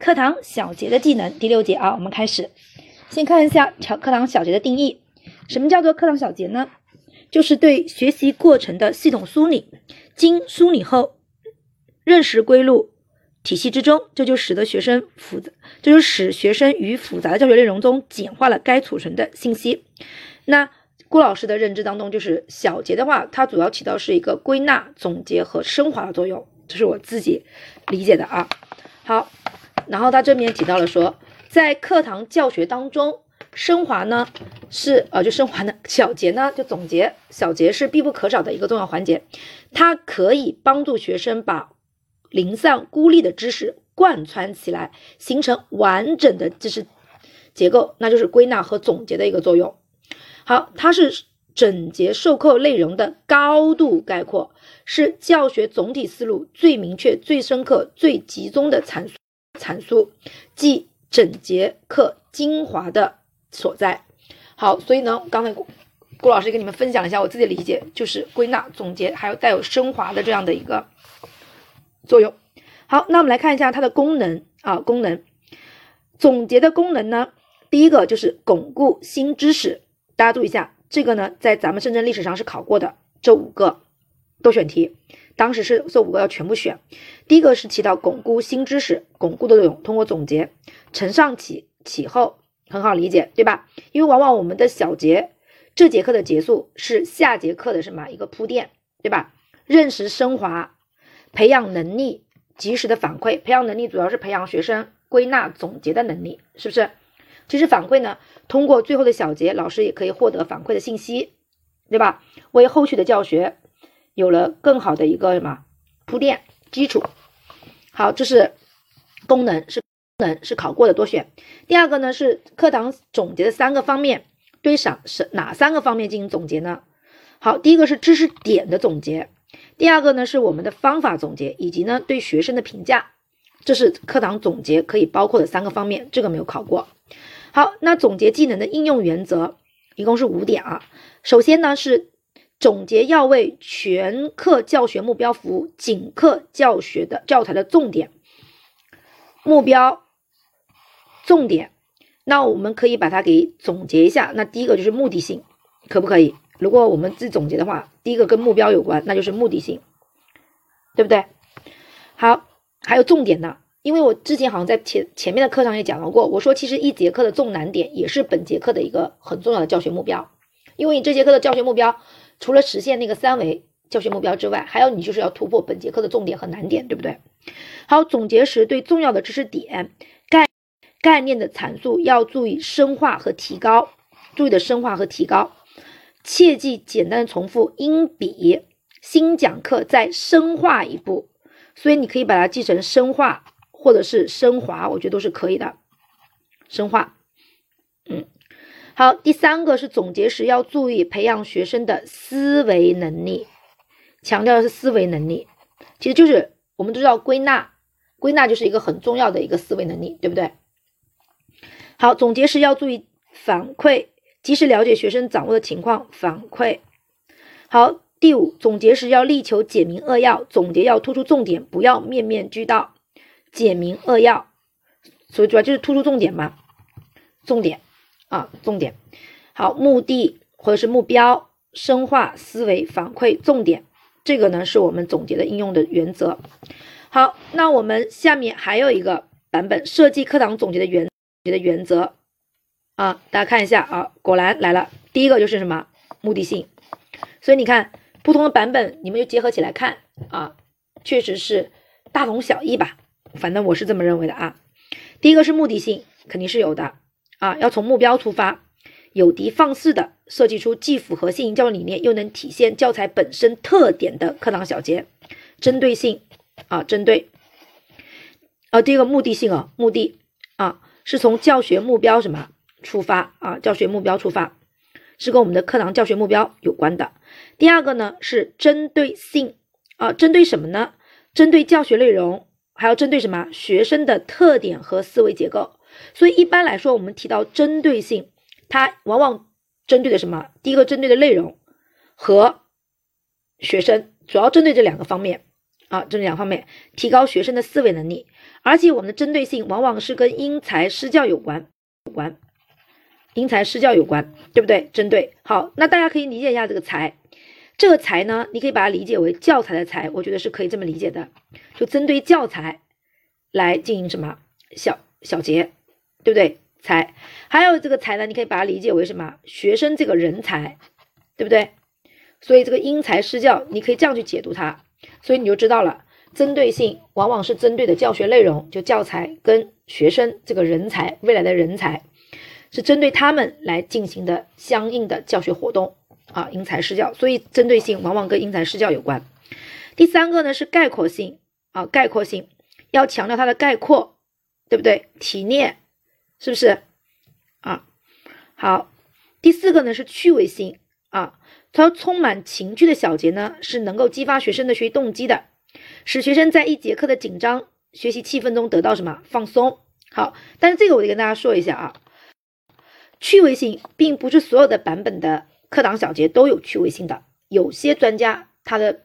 课堂小节的技能第六节啊，我们开始。先看一下课课堂小节的定义。什么叫做课堂小节呢？就是对学习过程的系统梳理，经梳理后，认识归入体系之中，这就使得学生复杂，这就使学生于复杂的教学内容中简化了该储存的信息。那郭老师的认知当中，就是小节的话，它主要起到是一个归纳、总结和升华的作用，这是我自己理解的啊。好，然后他这边提到了说，在课堂教学当中。升华呢是呃就升华呢小节呢就总结小节是必不可少的一个重要环节，它可以帮助学生把零散孤立的知识贯穿起来，形成完整的知识结构，那就是归纳和总结的一个作用。好，它是整节授课内容的高度概括，是教学总体思路最明确、最深刻、最集中的阐述阐述，即整节课精华的。所在，好，所以呢，刚才郭郭老师跟你们分享一下我自己的理解，就是归纳、总结，还有带有升华的这样的一个作用。好，那我们来看一下它的功能啊，功能总结的功能呢，第一个就是巩固新知识，大家注意一下，这个呢，在咱们深圳历史上是考过的，这五个多选题，当时是这五个要全部选。第一个是起到巩固新知识、巩固的作用，通过总结，承上启启后。很好理解，对吧？因为往往我们的小节这节课的结束是下节课的什么一个铺垫，对吧？认识升华，培养能力，及时的反馈，培养能力主要是培养学生归纳总结的能力，是不是？其实反馈呢，通过最后的小节，老师也可以获得反馈的信息，对吧？为后续的教学有了更好的一个什么铺垫基础。好，这是功能是功。能是考过的多选。第二个呢是课堂总结的三个方面，对啥是哪三个方面进行总结呢？好，第一个是知识点的总结，第二个呢是我们的方法总结，以及呢对学生的评价，这是课堂总结可以包括的三个方面，这个没有考过。好，那总结技能的应用原则一共是五点啊。首先呢是总结要为全课教学目标服务，仅课教学的教材的重点目标。重点，那我们可以把它给总结一下。那第一个就是目的性，可不可以？如果我们自己总结的话，第一个跟目标有关，那就是目的性，对不对？好，还有重点呢，因为我之前好像在前前面的课上也讲到过，我说其实一节课的重难点也是本节课的一个很重要的教学目标，因为你这节课的教学目标除了实现那个三维教学目标之外，还有你就是要突破本节课的重点和难点，对不对？好，总结时对重要的知识点。概概念的阐述要注意深化和提高，注意的深化和提高，切记简单的重复，应比新讲课再深化一步。所以你可以把它记成深化或者是升华，我觉得都是可以的。深化，好。第三个是总结时要注意培养学生的思维能力，强调的是思维能力，其实就是我们都知道归纳，归纳就是一个很重要的一个思维能力，对不对？好，总结时要注意反馈，及时了解学生掌握的情况，反馈。好，第五，总结时要力求简明扼要，总结要突出重点，不要面面俱到，简明扼要。所以主要就是突出重点嘛，重点啊，重点。好，目的或者是目标，深化思维，反馈重点，这个呢是我们总结的应用的原则。好，那我们下面还有一个版本，设计课堂总结的原。你的原则啊，大家看一下啊，果然来了。第一个就是什么目的性，所以你看不同的版本，你们就结合起来看啊，确实是大同小异吧。反正我是这么认为的啊。第一个是目的性，肯定是有的啊，要从目标出发，有的放矢的设计出既符合现行教育理念，又能体现教材本身特点的课堂小节，针对性啊，针对啊，第一个目的性啊，目的啊。是从教学目标什么出发啊？教学目标出发，是跟我们的课堂教学目标有关的。第二个呢是针对性啊，针对什么呢？针对教学内容，还要针对什么学生的特点和思维结构。所以一般来说，我们提到针对性，它往往针对的什么？第一个针对的内容和学生，主要针对这两个方面啊，这两方面提高学生的思维能力，而且我们的针对性往往是跟因材施教有关，有关，因材施教有关，对不对？针对。好，那大家可以理解一下这个材，这个材呢，你可以把它理解为教材的材，我觉得是可以这么理解的，就针对教材来进行什么？小小结，对不对？才，还有这个才呢，你可以把它理解为什么？学生这个人才，对不对？所以这个因材施教，你可以这样去解读它。所以你就知道了，针对性往往是针对的教学内容，就教材跟学生这个人才，未来的人才，是针对他们来进行的相应的教学活动啊，因材施教。所以针对性往往跟因材施教有关。第三个呢是概括性啊，概括性要强调它的概括，对不对？提炼。是不是啊？好，第四个呢是趣味性啊，它充满情趣的小节呢是能够激发学生的学习动机的，使学生在一节课的紧张学习气氛中得到什么放松。好，但是这个我得跟大家说一下啊，趣味性并不是所有的版本的课堂小节都有趣味性的，有些专家他的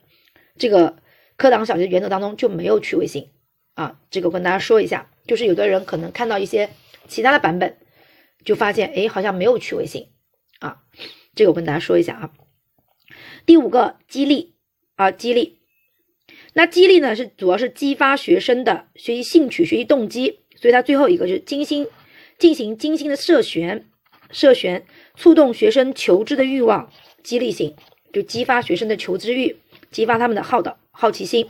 这个课堂小节原则当中就没有趣味性啊，这个我跟大家说一下，就是有的人可能看到一些。其他的版本就发现，哎，好像没有趣味性啊。这个我跟大家说一下啊。第五个激励啊，激励。那激励呢，是主要是激发学生的学习兴趣、学习动机。所以它最后一个就是精心进行精心的设旋，设旋触动学生求知的欲望，激励性就激发学生的求知欲，激发他们的好的好奇心。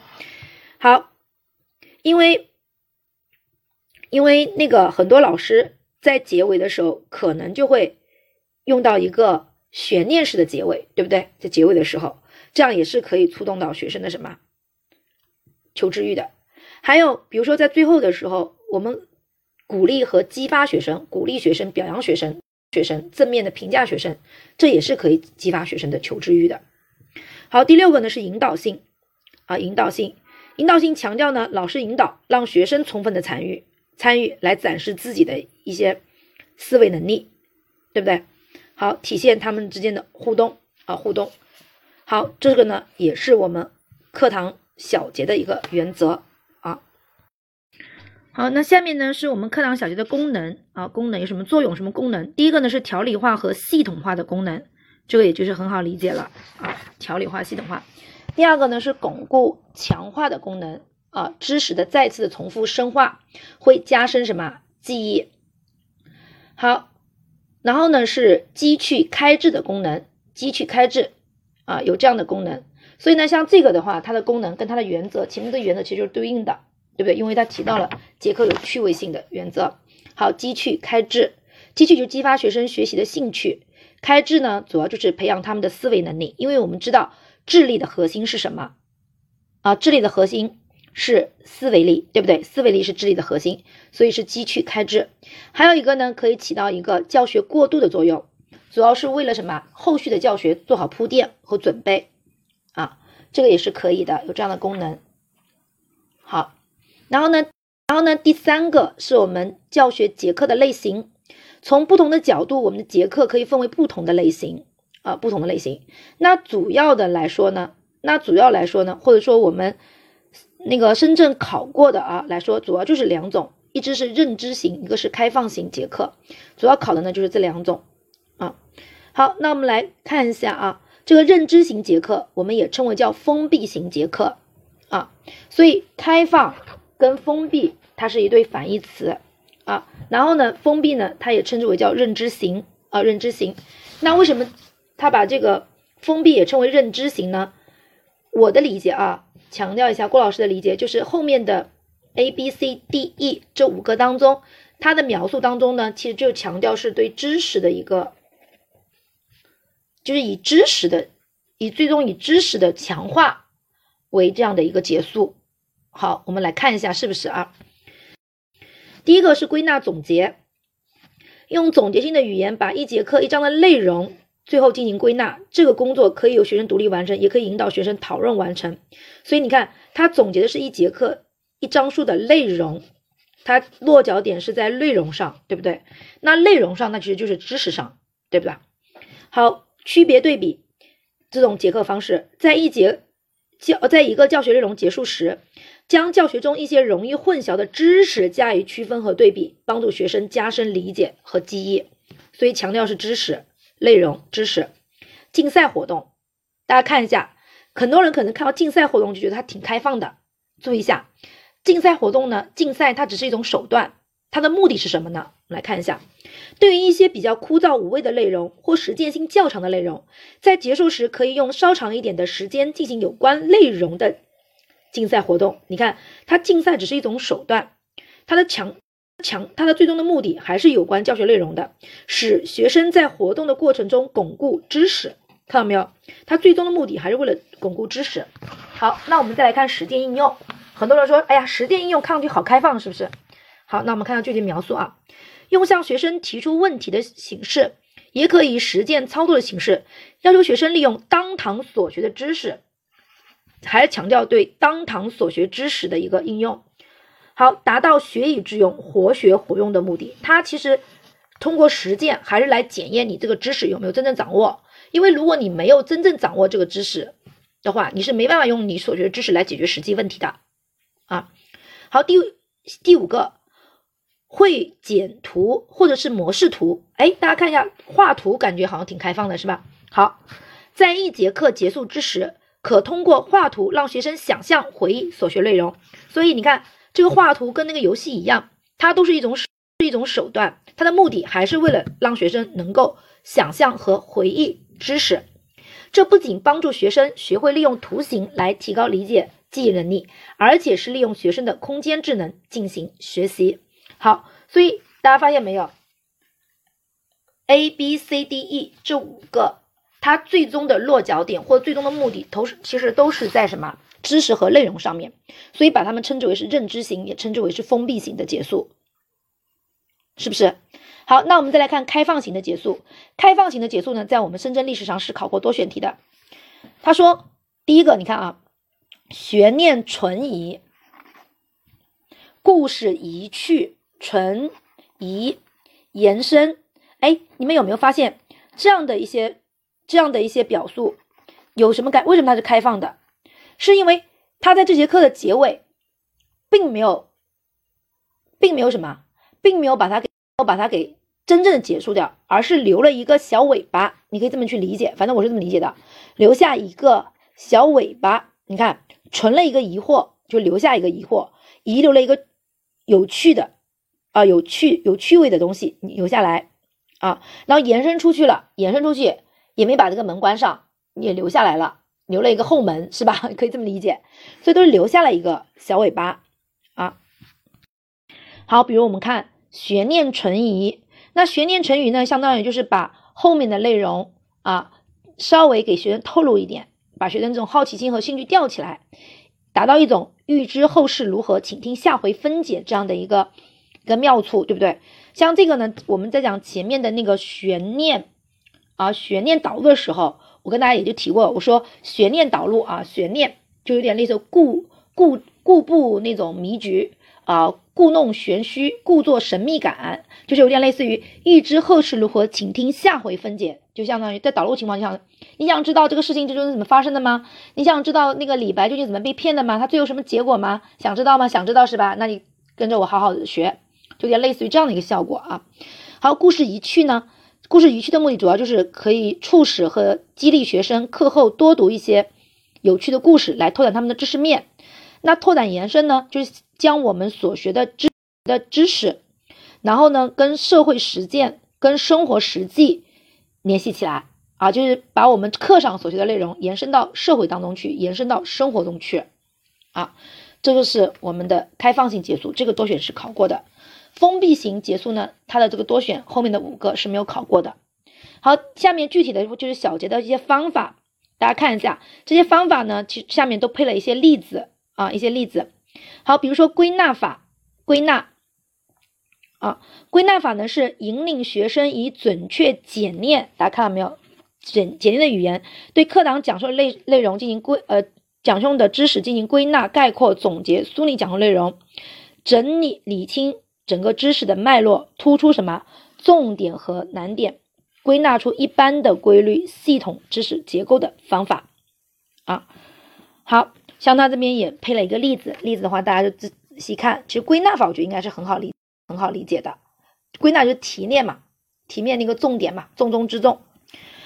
好，因为。因为那个很多老师在结尾的时候，可能就会用到一个悬念式的结尾，对不对？在结尾的时候，这样也是可以触动到学生的什么求知欲的。还有，比如说在最后的时候，我们鼓励和激发学生，鼓励学生，表扬学生，学生正面的评价学生，这也是可以激发学生的求知欲的。好，第六个呢是引导性啊，引导性，引导性强调呢，老师引导，让学生充分的参与。参与来展示自己的一些思维能力，对不对？好，体现他们之间的互动啊，互动。好，这个呢也是我们课堂小节的一个原则啊。好，那下面呢是我们课堂小节的功能啊，功能有什么作用？什么功能？第一个呢是条理化和系统化的功能，这个也就是很好理解了啊，条理化、系统化。第二个呢是巩固、强化的功能。啊，知识的再次的重复深化会加深什么记忆？好，然后呢是积去开智的功能，积去开智啊，有这样的功能。所以呢，像这个的话，它的功能跟它的原则，前面的原则其实就是对应的，对不对？因为它提到了节课有趣味性的原则。好，积去开智，积趣就激发学生学习的兴趣，开智呢主要就是培养他们的思维能力。因为我们知道智力的核心是什么啊？智力的核心。是思维力，对不对？思维力是智力的核心，所以是积去开支。还有一个呢，可以起到一个教学过渡的作用，主要是为了什么？后续的教学做好铺垫和准备啊，这个也是可以的，有这样的功能。好，然后呢，然后呢，第三个是我们教学节课的类型，从不同的角度，我们的节课可以分为不同的类型啊，不同的类型。那主要的来说呢，那主要来说呢，或者说我们。那个深圳考过的啊来说，主要就是两种，一只是认知型，一个是开放型节课，主要考的呢就是这两种啊。好，那我们来看一下啊，这个认知型节课，我们也称为叫封闭型节课啊。所以开放跟封闭它是一对反义词啊。然后呢，封闭呢，它也称之为叫认知型啊，认知型。那为什么他把这个封闭也称为认知型呢？我的理解啊。强调一下郭老师的理解，就是后面的 A、B、C、D、E 这五个当中，它的描述当中呢，其实就强调是对知识的一个，就是以知识的，以最终以知识的强化为这样的一个结束。好，我们来看一下是不是啊？第一个是归纳总结，用总结性的语言把一节课一章的内容。最后进行归纳，这个工作可以由学生独立完成，也可以引导学生讨论完成。所以你看，他总结的是一节课一章书的内容，它落脚点是在内容上，对不对？那内容上，那其实就是知识上，对不对？好，区别对比这种结课方式，在一节教在一个教学内容结束时，将教学中一些容易混淆的知识加以区分和对比，帮助学生加深理解和记忆。所以强调是知识内容、知识。竞赛活动，大家看一下，很多人可能看到竞赛活动就觉得它挺开放的。注意一下，竞赛活动呢，竞赛它只是一种手段，它的目的是什么呢？我们来看一下，对于一些比较枯燥无味的内容或实践性较长的内容，在结束时可以用稍长一点的时间进行有关内容的竞赛活动。你看，它竞赛只是一种手段，它的强强，它的最终的目的还是有关教学内容的，使学生在活动的过程中巩固知识。看到没有？它最终的目的还是为了巩固知识。好，那我们再来看实践应用。很多人说，哎呀，实践应用看上去好开放，是不是？好，那我们看到具体描述啊，用向学生提出问题的形式，也可以实践操作的形式，要求学生利用当堂所学的知识，还是强调对当堂所学知识的一个应用。好，达到学以致用、活学活用的目的。它其实通过实践，还是来检验你这个知识有没有真正掌握。因为如果你没有真正掌握这个知识的话，你是没办法用你所学的知识来解决实际问题的啊。好，第第五个，会简图或者是模式图。哎，大家看一下画图，感觉好像挺开放的，是吧？好，在一节课结束之时，可通过画图让学生想象、回忆所学内容。所以你看，这个画图跟那个游戏一样，它都是一种是一种手段，它的目的还是为了让学生能够想象和回忆。知识，这不仅帮助学生学会利用图形来提高理解记忆能力，而且是利用学生的空间智能进行学习。好，所以大家发现没有？A、B、C、D、E 这五个，它最终的落脚点或最终的目的，都是其实都是在什么知识和内容上面，所以把它们称之为是认知型，也称之为是封闭型的结束，是不是？好，那我们再来看开放型的结束。开放型的结束呢，在我们深圳历史上是考过多选题的。他说，第一个，你看啊，悬念存疑，故事疑趣存疑延伸。哎，你们有没有发现这样的一些这样的一些表述有什么感？为什么它是开放的？是因为它在这节课的结尾，并没有，并没有什么，并没有把它给。我把它给真正的结束掉，而是留了一个小尾巴，你可以这么去理解，反正我是这么理解的，留下一个小尾巴，你看存了一个疑惑，就留下一个疑惑，遗留了一个有趣的啊，有趣有趣味的东西你留下来啊，然后延伸出去了，延伸出去也没把这个门关上，也留下来了，留了一个后门是吧？可以这么理解，所以都是留下了一个小尾巴啊。好，比如我们看。悬念存疑，那悬念存疑呢，相当于就是把后面的内容啊，稍微给学生透露一点，把学生这种好奇心和兴趣吊起来，达到一种预知后事如何，请听下回分解这样的一个一个妙处，对不对？像这个呢，我们在讲前面的那个悬念啊，悬念导入的时候，我跟大家也就提过，我说悬念导入啊，悬念就有点类似故故故布那种迷局啊。故弄玄虚，故作神秘感，就是有点类似于预知后事如何，请听下回分解。就相当于在导入情况下，你想知道这个事情究竟是怎么发生的吗？你想知道那个李白究竟怎么被骗的吗？他最后什么结果吗？想知道吗？想知道是吧？那你跟着我好好的学，就有点类似于这样的一个效果啊。好，故事一去呢，故事一去的目的主要就是可以促使和激励学生课后多读一些有趣的故事，来拓展他们的知识面。那拓展延伸呢，就是将我们所学的知的知识，然后呢，跟社会实践、跟生活实际联系起来啊，就是把我们课上所学的内容延伸到社会当中去，延伸到生活中去啊。这个是我们的开放性结束，这个多选是考过的。封闭型结束呢，它的这个多选后面的五个是没有考过的。好，下面具体的就是小结的一些方法，大家看一下这些方法呢，其下面都配了一些例子。啊，一些例子，好，比如说归纳法，归纳，啊，归纳法呢是引领学生以准确、简练，大家看到没有？简简练的语言，对课堂讲授内内容进行归呃讲授的知识进行归纳、概括、总结、梳理讲授内容，整理理清整个知识的脉络，突出什么重点和难点，归纳出一般的规律、系统知识结构的方法，啊。好像他这边也配了一个例子，例子的话大家就仔细看。其实归纳法我觉得应该是很好理很好理解的，归纳就是提炼嘛，提炼那个重点嘛，重中之重。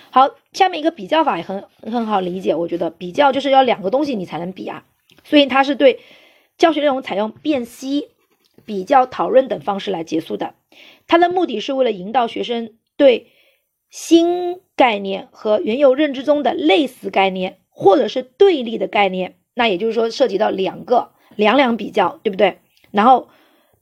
好，下面一个比较法也很很好理解，我觉得比较就是要两个东西你才能比啊，所以它是对教学内容采用辨析、比较、讨论等方式来结束的。它的目的是为了引导学生对新概念和原有认知中的类似概念或者是对立的概念，那也就是说涉及到两个两两比较，对不对？然后。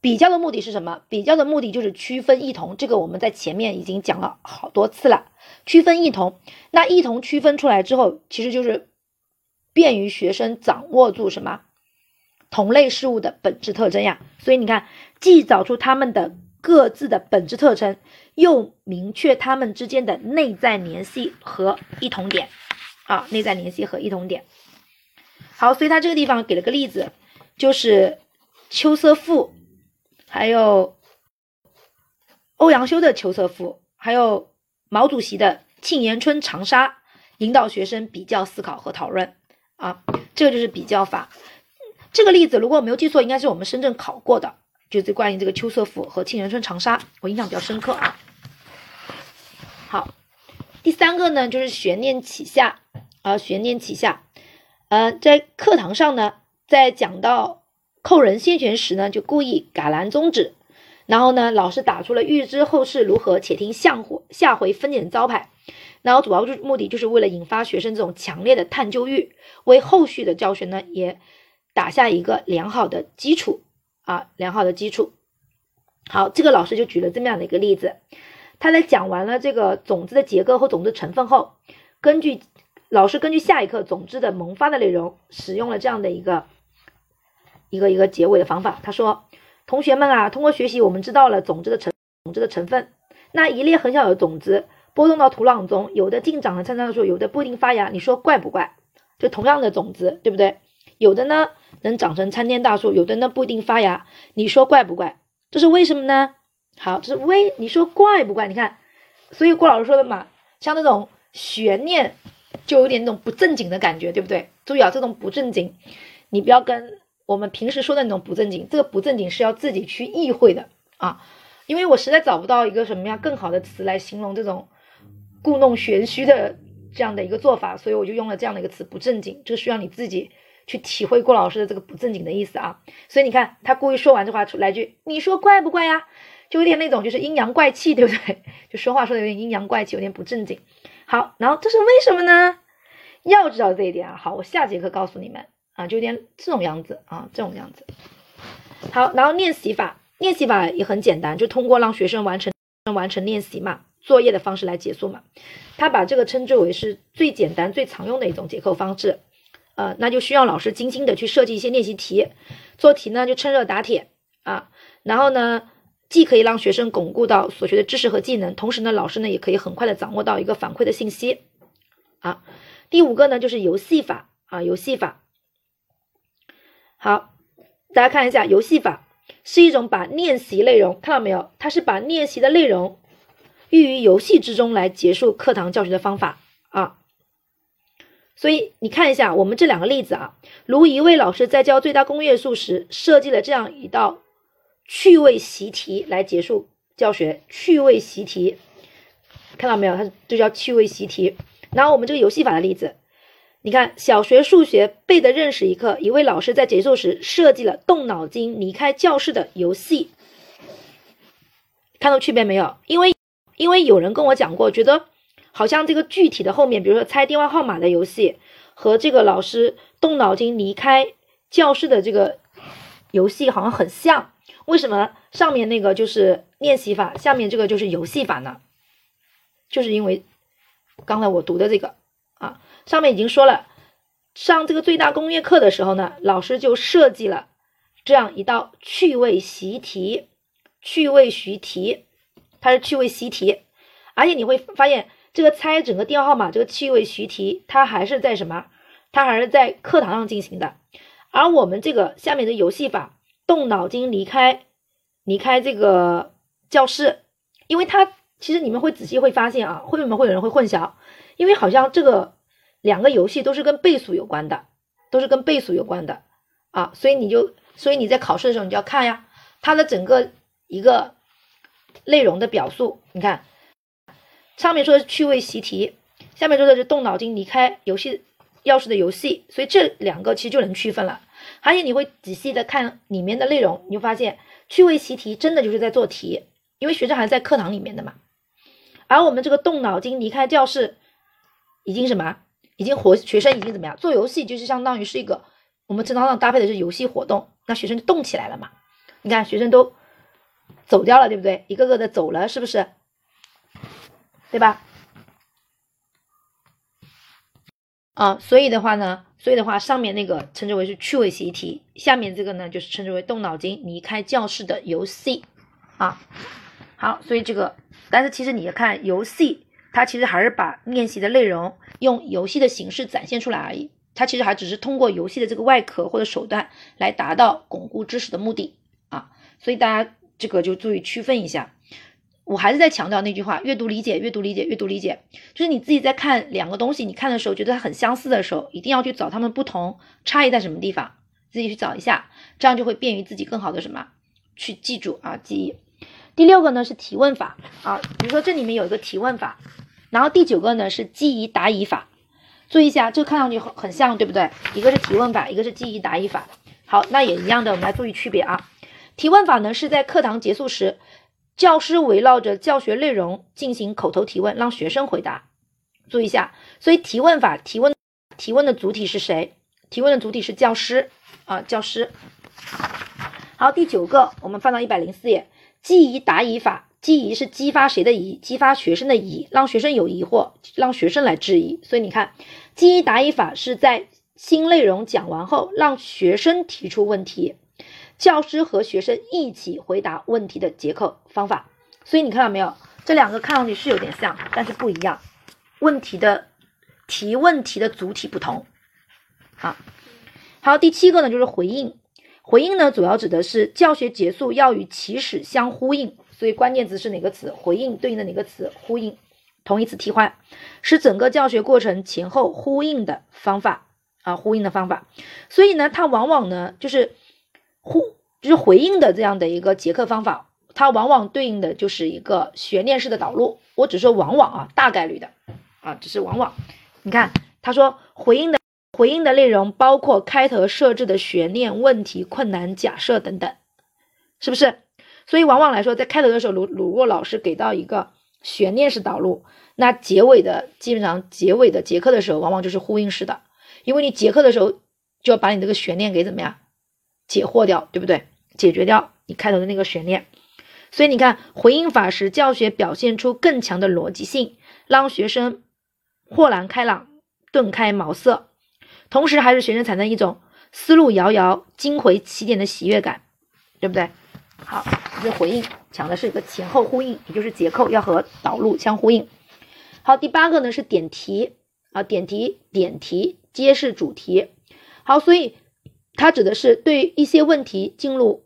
比较的目的是什么？比较的目的就是区分异同，这个我们在前面已经讲了好多次了。区分异同，那异同区分出来之后，其实就是便于学生掌握住什么同类事物的本质特征呀。所以你看，既找出它们的各自的本质特征，又明确它们之间的内在联系和异同点啊，内在联系和异同点。好，所以他这个地方给了个例子，就是秋色赋。还有欧阳修的《秋色赋》，还有毛主席的《沁园春·长沙》，引导学生比较思考和讨论啊，这个就是比较法。这个例子如果我没有记错，应该是我们深圳考过的，就是关于这个《秋色赋》和《沁园春·长沙》，我印象比较深刻啊。好，第三个呢就是悬念起下啊，悬念起下，呃，在课堂上呢，在讲到。扣人先权时呢，就故意改蓝宗旨，然后呢，老师打出了预知后事如何，且听下回下回分解的招牌，然后主要就目的就是为了引发学生这种强烈的探究欲，为后续的教学呢也打下一个良好的基础啊，良好的基础。好，这个老师就举了这么样的一个例子，他在讲完了这个种子的结构和种子成分后，根据老师根据下一课种子的萌发的内容，使用了这样的一个。一个一个结尾的方法，他说：“同学们啊，通过学习，我们知道了种子的成种子的成分。那一粒很小的种子播种到土壤中，有的净长了参参树，有的不一定发芽。你说怪不怪？就同样的种子，对不对？有的呢能长成参天大树，有的呢不一定发芽。你说怪不怪？这是为什么呢？好，这是为你说怪不怪？你看，所以郭老师说的嘛，像那种悬念，就有点那种不正经的感觉，对不对？注意啊，这种不正经，你不要跟。”我们平时说的那种不正经，这个不正经是要自己去意会的啊，因为我实在找不到一个什么样更好的词来形容这种故弄玄虚的这样的一个做法，所以我就用了这样的一个词“不正经”，这需要你自己去体会郭老师的这个不正经的意思啊。所以你看，他故意说完这话出来句，你说怪不怪呀？就有点那种就是阴阳怪气，对不对？就说话说的有点阴阳怪气，有点不正经。好，然后这是为什么呢？要知道这一点啊。好，我下节课告诉你们。啊，就有点这种样子啊，这种样子。好，然后练习法，练习法也很简单，就通过让学生完成完成练习嘛，作业的方式来结束嘛。他把这个称之为是最简单、最常用的一种结构方式。呃，那就需要老师精心的去设计一些练习题，做题呢就趁热打铁啊。然后呢，既可以让学生巩固到所学的知识和技能，同时呢，老师呢也可以很快的掌握到一个反馈的信息。啊，第五个呢就是游戏法啊，游戏法。好，大家看一下，游戏法是一种把练习内容看到没有？它是把练习的内容寓于游戏之中来结束课堂教学的方法啊。所以你看一下我们这两个例子啊，如一位老师在教最大公约数时设计了这样一道趣味习题来结束教学，趣味习题看到没有？它就叫趣味习题。然后我们这个游戏法的例子。你看，小学数学背的认识一课，一位老师在结束时设计了动脑筋离开教室的游戏，看到区别没有？因为因为有人跟我讲过，觉得好像这个具体的后面，比如说猜电话号码的游戏和这个老师动脑筋离开教室的这个游戏好像很像。为什么上面那个就是练习法，下面这个就是游戏法呢？就是因为刚才我读的这个啊。上面已经说了，上这个最大公约课的时候呢，老师就设计了这样一道趣味习题，趣味习题，它是趣味习题，而且你会发现，这个猜整个电话号码这个趣味习题，它还是在什么？它还是在课堂上进行的。而我们这个下面的游戏法，动脑筋离开离开这个教室，因为它其实你们会仔细会发现啊，为什么会有人会混淆？因为好像这个。两个游戏都是跟倍数有关的，都是跟倍数有关的啊，所以你就，所以你在考试的时候你就要看呀，它的整个一个内容的表述，你看上面说的是趣味习题，下面说的是动脑筋离开游戏钥匙的游戏，所以这两个其实就能区分了。而且你会仔细的看里面的内容，你就发现趣味习题真的就是在做题，因为学生还在课堂里面的嘛。而我们这个动脑筋离开教室，已经什么？已经活学生已经怎么样？做游戏就是相当于是一个我们正常上搭配的是游戏活动，那学生就动起来了嘛。你看学生都走掉了，对不对？一个个的走了，是不是？对吧？啊，所以的话呢，所以的话，上面那个称之为是趣味习题，下面这个呢就是称之为动脑筋离开教室的游戏啊。好，所以这个，但是其实你要看游戏，它其实还是把练习的内容用游戏的形式展现出来而已，它其实还只是通过游戏的这个外壳或者手段来达到巩固知识的目的啊。所以大家这个就注意区分一下。我还是在强调那句话：阅读理解，阅读理解，阅读理解。就是你自己在看两个东西，你看的时候觉得它很相似的时候，一定要去找它们不同差异在什么地方，自己去找一下，这样就会便于自己更好的什么去记住啊记忆。第六个呢是提问法啊，比如说这里面有一个提问法，然后第九个呢是记忆答疑法。注意一下，这个看上去很很像，对不对？一个是提问法，一个是记忆答疑法。好，那也一样的，我们来注意区别啊。提问法呢是在课堂结束时。教师围绕着教学内容进行口头提问，让学生回答。注意一下，所以提问法提问提问的主体是谁？提问的主体是教师啊，教师。好，第九个，我们翻到一百零四页，记疑答疑法。记疑是激发谁的疑？激发学生的疑，让学生有疑惑，让学生来质疑。所以你看，记忆答疑法是在新内容讲完后，让学生提出问题。教师和学生一起回答问题的结课方法，所以你看到没有？这两个看上去是有点像，但是不一样。问题的提问题的主体不同。好，还有第七个呢，就是回应。回应呢，主要指的是教学结束要与起始相呼应，所以关键词是哪个词？回应对应的哪个词？呼应，同义词替换，是整个教学过程前后呼应的方法啊，呼应的方法。所以呢，它往往呢，就是。呼就是回应的这样的一个结课方法，它往往对应的就是一个悬念式的导入。我只说往往啊，大概率的啊，只是往往。你看，他说回应的回应的内容包括开头设置的悬念、问题、困难、假设等等，是不是？所以往往来说，在开头的时候，如如果老师给到一个悬念式导入，那结尾的基本上结尾的结课的时候，往往就是呼应式的，因为你结课的时候就要把你这个悬念给怎么样？解惑掉，对不对？解决掉你开头的那个悬念，所以你看回应法使教学表现出更强的逻辑性，让学生豁然开朗、顿开茅塞，同时还是学生产生一种思路遥遥、惊回起点的喜悦感，对不对？好，这回应讲的是一个前后呼应，也就是结构要和导入相呼应。好，第八个呢是点题啊，点题点题揭示主题。好，所以。它指的是对一些问题进入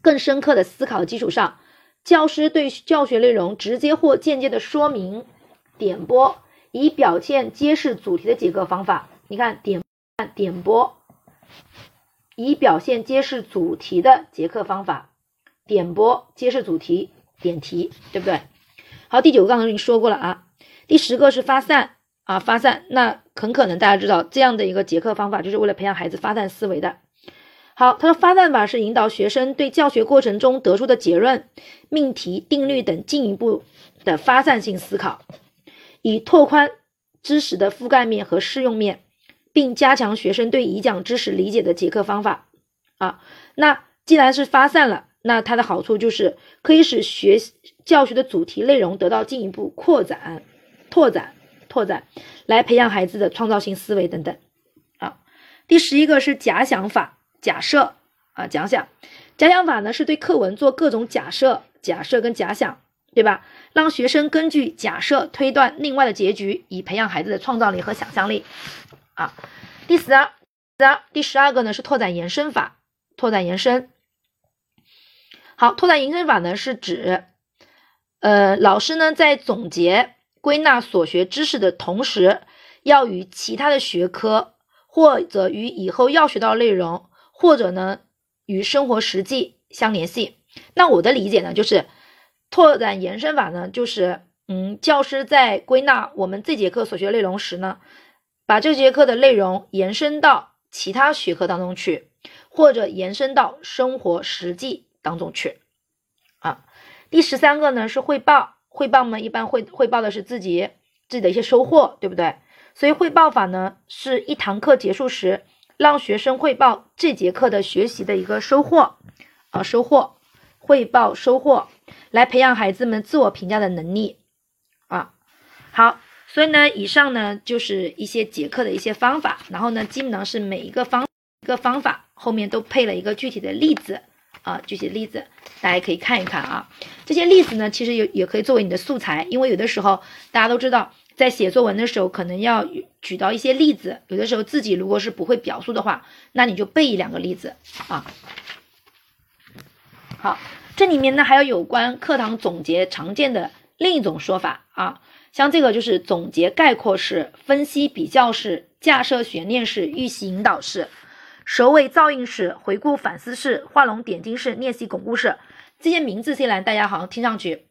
更深刻的思考基础上，教师对教学内容直接或间接的说明、点拨，以表现揭示主题的几个方法。你看，点点拨，以表现揭示主题的结课方法，点拨揭示主题，点题，对不对？好，第九个刚才已经说过了啊，第十个是发散。啊，发散那很可能大家知道这样的一个结课方法，就是为了培养孩子发散思维的。好，他说发散法是引导学生对教学过程中得出的结论、命题、定律等进一步的发散性思考，以拓宽知识的覆盖面和适用面，并加强学生对已讲知识理解的结课方法。啊，那既然是发散了，那它的好处就是可以使学教学的主题内容得到进一步扩展、拓展。拓展，来培养孩子的创造性思维等等。啊，第十一个是假想法，假设啊，假想，假想法呢是对课文做各种假设，假设跟假想，对吧？让学生根据假设推断另外的结局，以培养孩子的创造力和想象力。啊，第十二，十二，第十二个呢是拓展延伸法，拓展延伸。好，拓展延伸法呢是指，呃，老师呢在总结。归纳所学知识的同时，要与其他的学科或者与以后要学到内容，或者呢与生活实际相联系。那我的理解呢，就是拓展延伸法呢，就是嗯，教师在归纳我们这节课所学内容时呢，把这节课的内容延伸到其他学科当中去，或者延伸到生活实际当中去。啊，第十三个呢是汇报，汇报呢一般汇汇报的是自己自己的一些收获，对不对？所以汇报法呢是一堂课结束时，让学生汇报这节课的学习的一个收获啊，收获。汇报收获，来培养孩子们自我评价的能力啊。好，所以呢，以上呢就是一些结课的一些方法，然后呢，基本上是每一个方一个方法后面都配了一个具体的例子啊，举些例子大家可以看一看啊。这些例子呢，其实也也可以作为你的素材，因为有的时候大家都知道，在写作文的时候可能要举到一些例子，有的时候自己如果是不会表述的话，那你就背一两个例子啊。好，这里面呢还有有关课堂总结常见的另一种说法啊，像这个就是总结概括式、分析比较式、架设悬念式、预习引导式、首尾照应式、回顾反思式、画龙点睛式、练习巩固式。这些名字虽然大家好像听上去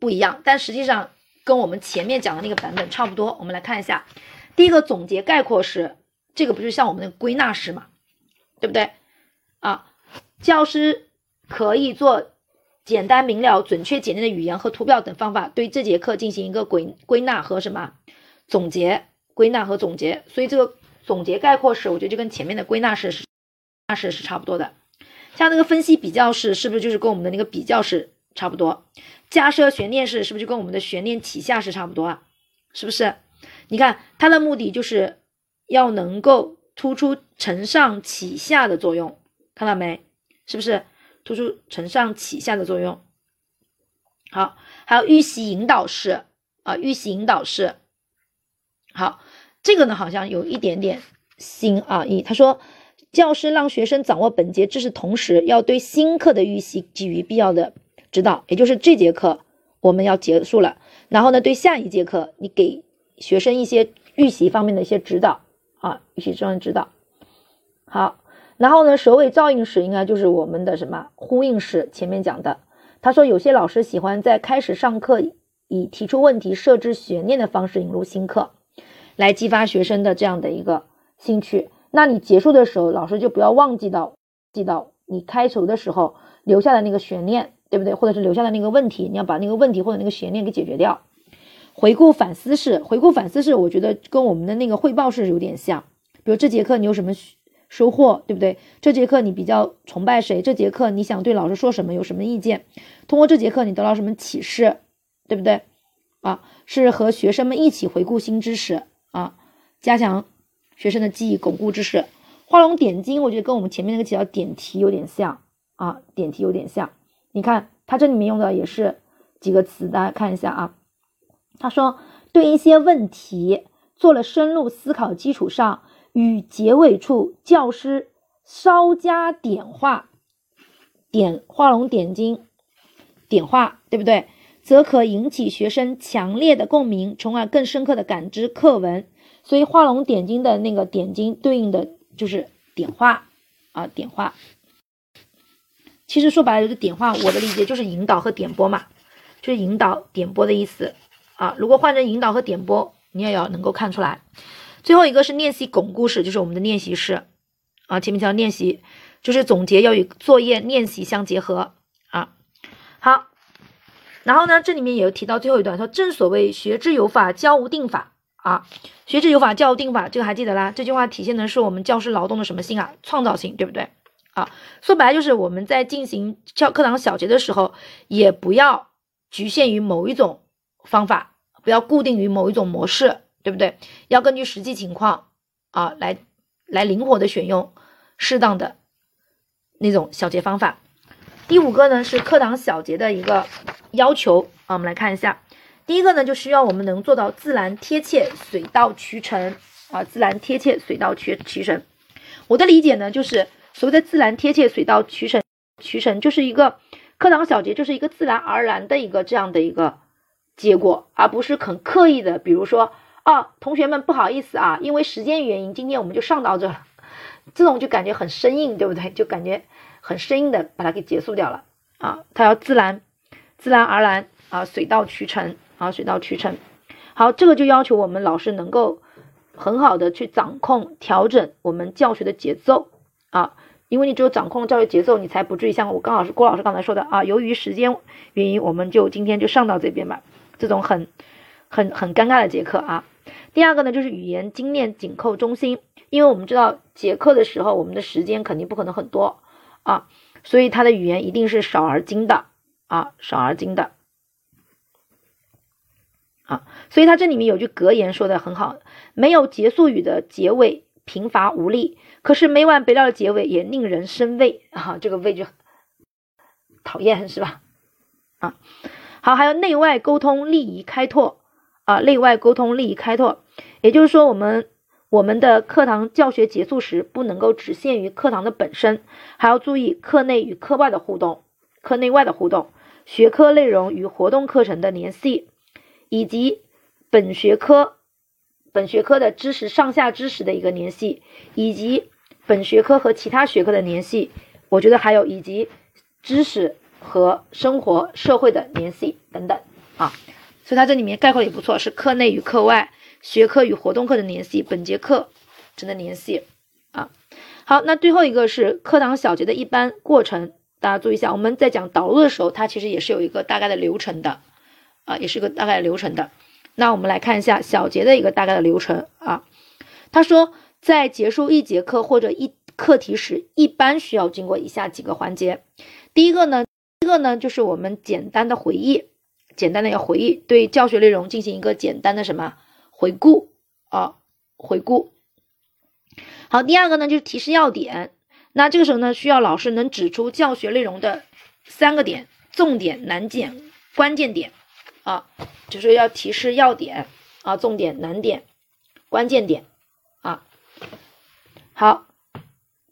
不一样，但实际上跟我们前面讲的那个版本差不多。我们来看一下，第一个总结概括式，这个不就像我们的归纳式嘛，对不对？啊，教师。可以做简单明了、准确简练的语言和图表等方法，对这节课进行一个归归纳和什么总结？归纳和总结。所以这个总结概括式，我觉得就跟前面的归纳式是纳式是差不多的。像那个分析比较式，是不是就是跟我们的那个比较式差不多？假设悬念式是不是就跟我们的悬念起下式差不多啊？是不是？你看它的目的就是要能够突出承上启下的作用，看到没？是不是？突出承上启下的作用。好，还有预习引导式啊，预习引导式。好，这个呢好像有一点点新啊。一他说，教师让学生掌握本节知识，同时要对新课的预习给予必要的指导。也就是这节课我们要结束了，然后呢，对下一节课你给学生一些预习方面的一些指导啊，预习方面指导。好。然后呢，首尾照应式应该就是我们的什么呼应式？前面讲的，他说有些老师喜欢在开始上课以提出问题、设置悬念的方式引入新课，来激发学生的这样的一个兴趣。那你结束的时候，老师就不要忘记到记到你开头的时候留下的那个悬念，对不对？或者是留下的那个问题，你要把那个问题或者那个悬念给解决掉。回顾反思式，回顾反思式，我觉得跟我们的那个汇报式有点像。比如这节课你有什么？收获对不对？这节课你比较崇拜谁？这节课你想对老师说什么？有什么意见？通过这节课你得到什么启示？对不对？啊，是和学生们一起回顾新知识啊，加强学生的记忆，巩固知识。画龙点睛，我觉得跟我们前面那个提到点题有点像啊，点题有点像。你看它这里面用的也是几个词，大家看一下啊。他说对一些问题做了深入思考基础上。与结尾处教师稍加点化，点画龙点睛，点化，对不对？则可引起学生强烈的共鸣，从而更深刻的感知课文。所以画龙点睛的那个点睛对应的就是点化啊，点化。其实说白了就是点化，我的理解就是引导和点拨嘛，就是引导点拨的意思啊。如果换成引导和点拨，你也要能够看出来。最后一个是练习巩固式，就是我们的练习式啊。前面讲练习，就是总结要与作业练习相结合啊。好，然后呢，这里面也有提到最后一段，说正所谓学之有法，教无定法啊。学之有法，教无定法，这个还记得啦？这句话体现的是我们教师劳动的什么性啊？创造性，对不对啊？说白了就是我们在进行教课堂小结的时候，也不要局限于某一种方法，不要固定于某一种模式。对不对？要根据实际情况啊，来来灵活的选用适当的那种小结方法。第五个呢是课堂小结的一个要求啊，我们来看一下。第一个呢就需要我们能做到自然贴切、水到渠成啊，自然贴切、水到渠渠成。我的理解呢就是所谓的自然贴切、水到渠成，渠成就是一个课堂小结，就是一个自然而然的一个这样的一个结果，而不是很刻意的，比如说。哦，同学们不好意思啊，因为时间原因，今天我们就上到这了。这种就感觉很生硬，对不对？就感觉很生硬的把它给结束掉了啊。它要自然、自然而然啊，水到渠成啊，水到渠成。好，这个就要求我们老师能够很好的去掌控、调整我们教学的节奏啊。因为你只有掌控教学节奏，你才不至于像我刚老师郭老师刚才说的啊，由于时间原因，我们就今天就上到这边吧。这种很、很、很尴尬的节课啊。第二个呢，就是语言精炼紧扣中心，因为我们知道结课的时候，我们的时间肯定不可能很多啊，所以它的语言一定是少而精的啊，少而精的啊。所以它这里面有句格言说的很好，没有结束语的结尾贫乏无力。可是没完没了的结尾也令人生畏啊，这个畏就讨厌是吧？啊，好，还有内外沟通利益开拓啊，内外沟通利益开拓，也就是说，我们我们的课堂教学结束时不能够只限于课堂的本身，还要注意课内与课外的互动，课内外的互动，学科内容与活动课程的联系，以及本学科本学科的知识上下知识的一个联系，以及。本学科和其他学科的联系，我觉得还有以及知识和生活社会的联系等等啊，所以它这里面概括的也不错，是课内与课外、学科与活动课的联系、本节课程的联系啊。好，那最后一个是课堂小结的一般过程，大家注意一下，我们在讲导入的时候，它其实也是有一个大概的流程的啊，也是个大概流程的。那我们来看一下小结的一个大概的流程啊，他说。在结束一节课或者一课题时，一般需要经过以下几个环节。第一个呢，第一个呢就是我们简单的回忆，简单的要回忆，对教学内容进行一个简单的什么回顾啊，回顾。好，第二个呢就是提示要点。那这个时候呢，需要老师能指出教学内容的三个点：重点、难点、关键点啊，就是要提示要点啊，重点、难点、关键点啊。好，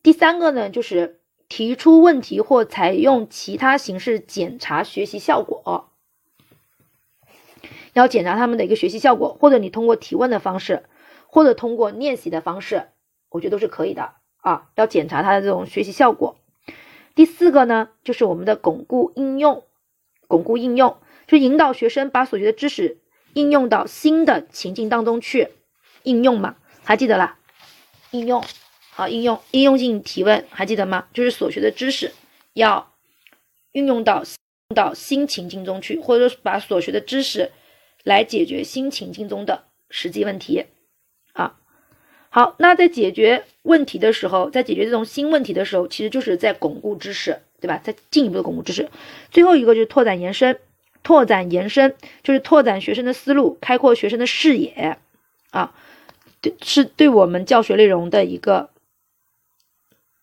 第三个呢，就是提出问题或采用其他形式检查学习效果，要检查他们的一个学习效果，或者你通过提问的方式，或者通过练习的方式，我觉得都是可以的啊。要检查他的这种学习效果。第四个呢，就是我们的巩固应用，巩固应用，就引导学生把所学的知识应用到新的情境当中去，应用嘛，还记得啦？应用。好，应用应用性提问还记得吗？就是所学的知识要运用到到新情境中去，或者说把所学的知识来解决新情境中的实际问题啊。好，那在解决问题的时候，在解决这种新问题的时候，其实就是在巩固知识，对吧？在进一步的巩固知识。最后一个就是拓展延伸，拓展延伸就是拓展学生的思路，开阔学生的视野啊，对，是对我们教学内容的一个。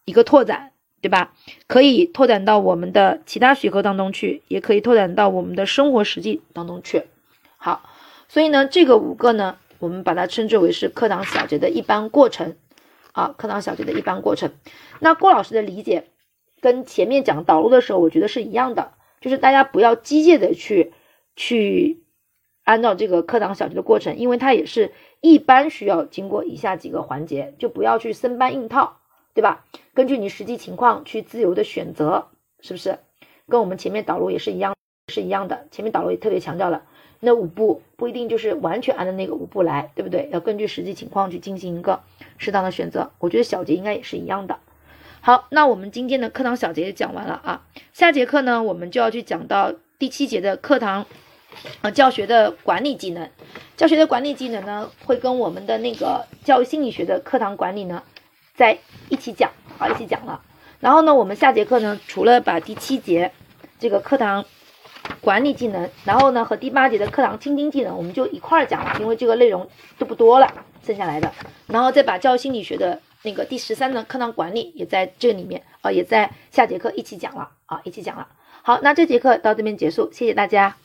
一个拓展，对吧？可以拓展到我们的其他学科当中去，也可以拓展到我们的生活实际当中去。好，所以呢，这个五个呢，我们把它称之为是课堂小结的一般过程啊，课堂小结的一般过程。那郭老师的理解跟前面讲导入的时候，我觉得是一样的，就是大家不要机械的去去按照这个课堂小结的过程，因为它也是一般需要经过以下几个环节，就不要去生搬硬套。对吧？根据你实际情况去自由的选择，是不是？跟我们前面导入也是一样，是一样的。前面导入也特别强调了，那五步不一定就是完全按照那个五步来，对不对？要根据实际情况去进行一个适当的选择。我觉得小节应该也是一样的。好，那我们今天的课堂小节也讲完了啊。下节课呢，我们就要去讲到第七节的课堂啊教学的管理技能。教学的管理技能呢，会跟我们的那个教育心理学的课堂管理呢。在一起讲，好，一起讲了。然后呢，我们下节课呢，除了把第七节这个课堂管理技能，然后呢和第八节的课堂倾听技能，我们就一块儿讲了，因为这个内容都不多了，剩下来的。然后再把教育心理学的那个第十三的课堂管理也在这里面啊，也在下节课一起讲了啊，一起讲了。好，那这节课到这边结束，谢谢大家。